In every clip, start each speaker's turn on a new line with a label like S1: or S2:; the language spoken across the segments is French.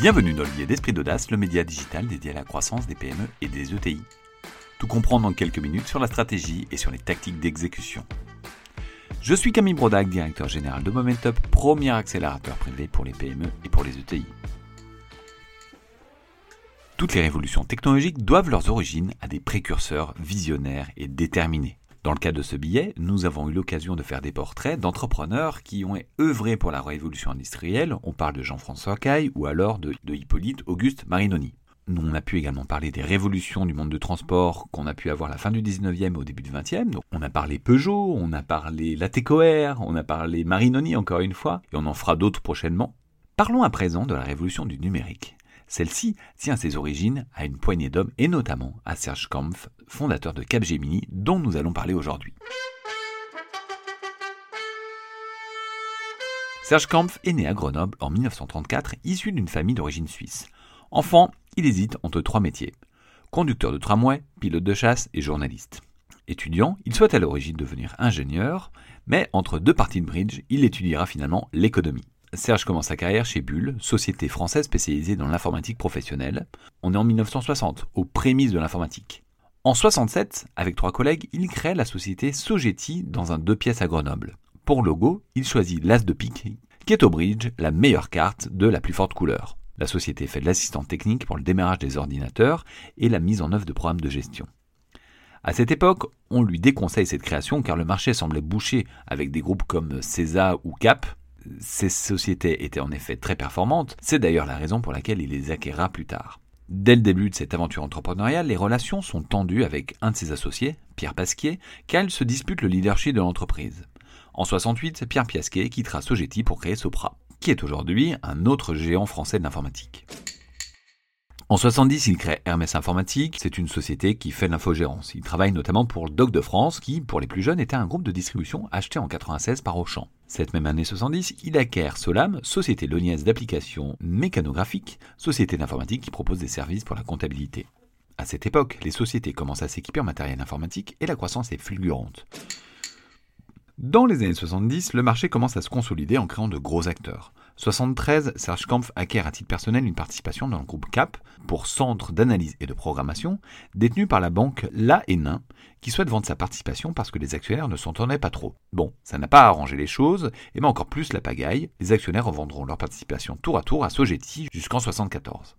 S1: Bienvenue dans le biais d'Esprit d'Audace, le média digital dédié à la croissance des PME et des ETI. Tout comprendre en quelques minutes sur la stratégie et sur les tactiques d'exécution. Je suis Camille Brodac, directeur général de Momentup, premier accélérateur privé pour les PME et pour les ETI. Toutes les révolutions technologiques doivent leurs origines à des précurseurs visionnaires et déterminés. Dans le cas de ce billet, nous avons eu l'occasion de faire des portraits d'entrepreneurs qui ont œuvré pour la révolution industrielle. On parle de Jean-François Caille ou alors de, Hippolyte Auguste Marinoni. Nous, on a pu également parler des révolutions du monde de transport qu'on a pu avoir la fin du 19e au début du 20e. Donc, on a parlé Peugeot, on a parlé Latécoère, on a parlé Marinoni encore une fois, et on en fera d'autres prochainement. Parlons à présent de la révolution du numérique. Celle-ci tient ses origines à une poignée d'hommes et notamment à Serge Kampf, fondateur de Capgemini, dont nous allons parler aujourd'hui. Serge Kampf est né à Grenoble en 1934, issu d'une famille d'origine suisse. Enfant, il hésite entre trois métiers conducteur de tramway, pilote de chasse et journaliste. Étudiant, il souhaite à l'origine devenir ingénieur, mais entre deux parties de bridge, il étudiera finalement l'économie. Serge commence sa carrière chez Bull, société française spécialisée dans l'informatique professionnelle. On est en 1960, aux prémices de l'informatique. En 67, avec trois collègues, il crée la société Sogeti dans un deux pièces à Grenoble. Pour logo, il choisit l'As de pique, qui est au bridge la meilleure carte de la plus forte couleur. La société fait de l'assistance technique pour le démarrage des ordinateurs et la mise en œuvre de programmes de gestion. À cette époque, on lui déconseille cette création car le marché semblait bouché avec des groupes comme CESA ou CAP, ces sociétés étaient en effet très performantes, c'est d'ailleurs la raison pour laquelle il les acquérera plus tard. Dès le début de cette aventure entrepreneuriale, les relations sont tendues avec un de ses associés, Pierre Pasquier, car il se dispute le leadership de l'entreprise. En 68, Pierre Pasquier quittera Sogeti pour créer Sopra, qui est aujourd'hui un autre géant français de l'informatique. En 70, il crée Hermès Informatique. C'est une société qui fait l'infogérance. Il travaille notamment pour Doc de France, qui, pour les plus jeunes, était un groupe de distribution acheté en 96 par Auchan. Cette même année 70, il acquiert Solam, société lognaise d'applications mécanographiques, société d'informatique qui propose des services pour la comptabilité. À cette époque, les sociétés commencent à s'équiper en matériel informatique et la croissance est fulgurante. Dans les années 70, le marché commence à se consolider en créant de gros acteurs. 73, Serge Kampf acquiert à titre personnel une participation dans le groupe CAP pour centre d'analyse et de programmation détenu par la banque La Nain qui souhaite vendre sa participation parce que les actionnaires ne s'entendaient pas trop. Bon, ça n'a pas arrangé les choses, et mais encore plus la pagaille, les actionnaires revendront leur participation tour à tour à Sogeti jusqu'en 74.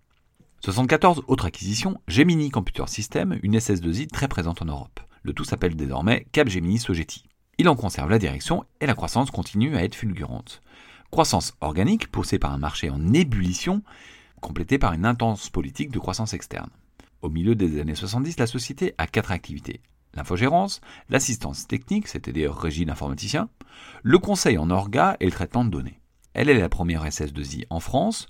S1: 74, autre acquisition, Gemini Computer System, une SS2I très présente en Europe. Le tout s'appelle désormais Capgemini Sogeti. Il en conserve la direction et la croissance continue à être fulgurante. Croissance organique poussée par un marché en ébullition, complétée par une intense politique de croissance externe. Au milieu des années 70, la société a quatre activités. L'infogérance, l'assistance technique, c'est-à-dire régie d'informaticiens, le conseil en orga et le traitement de données. Elle est la première SS2I en France.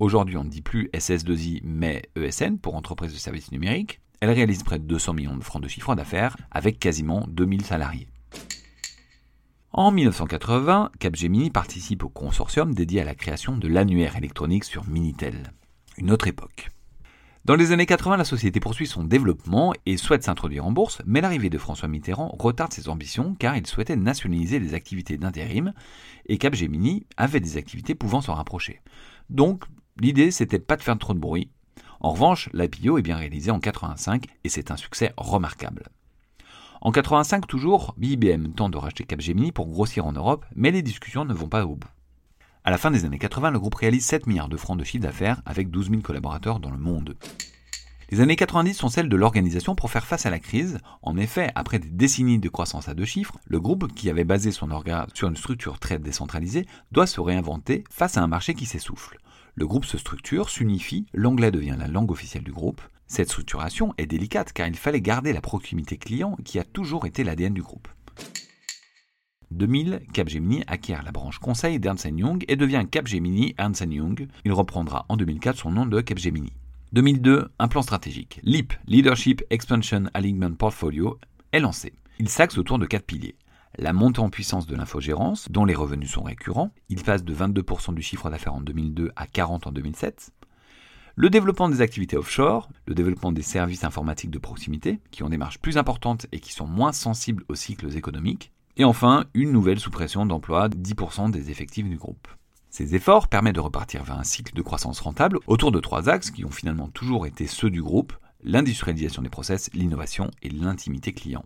S1: Aujourd'hui on ne dit plus SS2I mais ESN pour entreprise de services numériques. Elle réalise près de 200 millions de francs de chiffre d'affaires avec quasiment 2000 salariés. En 1980, Capgemini participe au consortium dédié à la création de l'annuaire électronique sur Minitel. Une autre époque. Dans les années 80, la société poursuit son développement et souhaite s'introduire en bourse, mais l'arrivée de François Mitterrand retarde ses ambitions car il souhaitait nationaliser les activités d'intérim et Capgemini avait des activités pouvant s'en rapprocher. Donc, l'idée c'était pas de faire trop de bruit. En revanche, l'IPO est bien réalisé en 85 et c'est un succès remarquable. En 85 toujours, IBM tente de racheter Capgemini pour grossir en Europe, mais les discussions ne vont pas au bout. À la fin des années 80, le groupe réalise 7 milliards de francs de chiffre d'affaires avec 12 000 collaborateurs dans le monde. Les années 90 sont celles de l'organisation pour faire face à la crise. En effet, après des décennies de croissance à deux chiffres, le groupe, qui avait basé son organe sur une structure très décentralisée, doit se réinventer face à un marché qui s'essouffle. Le groupe se structure, s'unifie, l'anglais devient la langue officielle du groupe, cette structuration est délicate car il fallait garder la proximité client qui a toujours été l'ADN du groupe. 2000, Capgemini acquiert la branche conseil d'Ernst Young et devient Capgemini Ernst Young. Il reprendra en 2004 son nom de Capgemini. 2002, un plan stratégique, LEAP, Leadership Expansion Alignment Portfolio, est lancé. Il s'axe autour de quatre piliers. La montée en puissance de l'infogérance, dont les revenus sont récurrents. Il passe de 22% du chiffre d'affaires en 2002 à 40% en 2007 le développement des activités offshore, le développement des services informatiques de proximité, qui ont des marges plus importantes et qui sont moins sensibles aux cycles économiques, et enfin une nouvelle sous-pression d'emploi de 10% des effectifs du groupe. Ces efforts permettent de repartir vers un cycle de croissance rentable autour de trois axes qui ont finalement toujours été ceux du groupe, l'industrialisation des process, l'innovation et l'intimité client.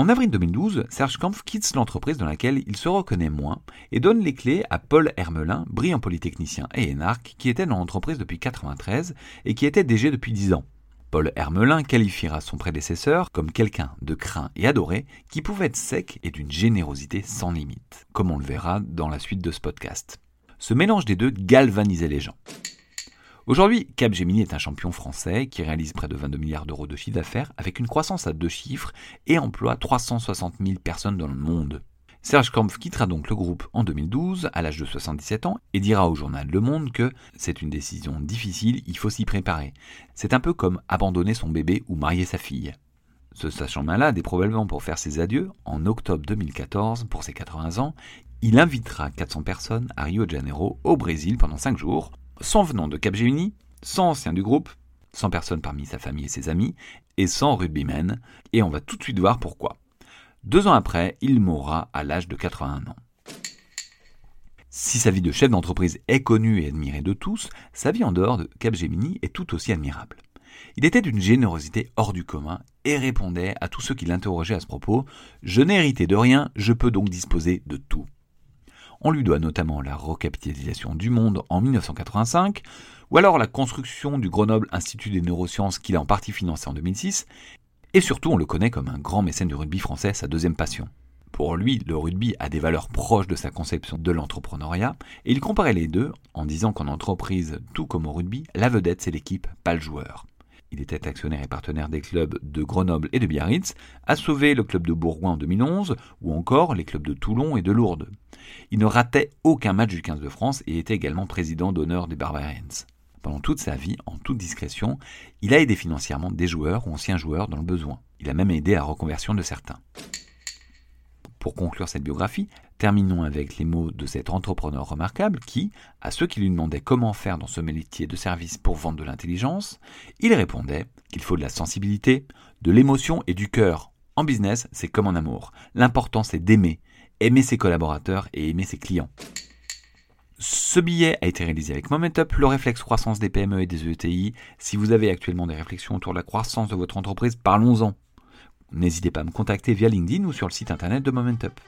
S1: En avril 2012, Serge Kampf quitte l'entreprise dans laquelle il se reconnaît moins et donne les clés à Paul Hermelin, brillant polytechnicien et énarque, qui était dans l'entreprise depuis 1993 et qui était DG depuis 10 ans. Paul Hermelin qualifiera son prédécesseur comme quelqu'un de craint et adoré qui pouvait être sec et d'une générosité sans limite, comme on le verra dans la suite de ce podcast. Ce mélange des deux galvanisait les gens. Aujourd'hui, Capgemini est un champion français qui réalise près de 22 milliards d'euros de chiffre d'affaires avec une croissance à deux chiffres et emploie 360 000 personnes dans le monde. Serge Kampf quittera donc le groupe en 2012 à l'âge de 77 ans et dira au journal Le Monde que c'est une décision difficile, il faut s'y préparer. C'est un peu comme abandonner son bébé ou marier sa fille. Se sachant malade et probablement pour faire ses adieux, en octobre 2014, pour ses 80 ans, il invitera 400 personnes à Rio de Janeiro, au Brésil, pendant 5 jours, sans venant de Capgemini, sans anciens du groupe, sans personne parmi sa famille et ses amis, et sans rugbymen, et on va tout de suite voir pourquoi. Deux ans après, il mourra à l'âge de 81 ans. Si sa vie de chef d'entreprise est connue et admirée de tous, sa vie en dehors de Capgemini est tout aussi admirable. Il était d'une générosité hors du commun et répondait à tous ceux qui l'interrogeaient à ce propos Je n'ai hérité de rien, je peux donc disposer de tout. On lui doit notamment la recapitalisation du monde en 1985, ou alors la construction du Grenoble Institut des neurosciences qu'il a en partie financé en 2006, et surtout on le connaît comme un grand mécène du rugby français, sa deuxième passion. Pour lui, le rugby a des valeurs proches de sa conception de l'entrepreneuriat, et il comparait les deux en disant qu'en entreprise, tout comme au rugby, la vedette c'est l'équipe, pas le joueur. Il était actionnaire et partenaire des clubs de Grenoble et de Biarritz, a sauvé le club de Bourgoin en 2011, ou encore les clubs de Toulon et de Lourdes. Il ne ratait aucun match du 15 de France et était également président d'honneur des Barbarians. Pendant toute sa vie, en toute discrétion, il a aidé financièrement des joueurs ou anciens joueurs dans le besoin. Il a même aidé à la reconversion de certains. Pour conclure cette biographie, terminons avec les mots de cet entrepreneur remarquable qui, à ceux qui lui demandaient comment faire dans ce métier de service pour vendre de l'intelligence, il répondait qu'il faut de la sensibilité, de l'émotion et du cœur. En business, c'est comme en amour. L'important, c'est d'aimer, aimer ses collaborateurs et aimer ses clients. Ce billet a été réalisé avec Momentup, le réflexe croissance des PME et des ETI. Si vous avez actuellement des réflexions autour de la croissance de votre entreprise, parlons-en. N'hésitez pas à me contacter via LinkedIn ou sur le site internet de Momentup.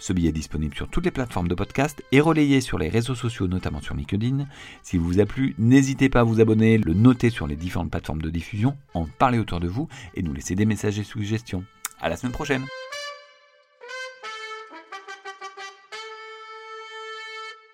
S1: Ce billet est disponible sur toutes les plateformes de podcast et relayé sur les réseaux sociaux, notamment sur LinkedIn. S'il vous a plu, n'hésitez pas à vous abonner, le noter sur les différentes plateformes de diffusion, en parler autour de vous et nous laisser des messages et suggestions. À la semaine prochaine!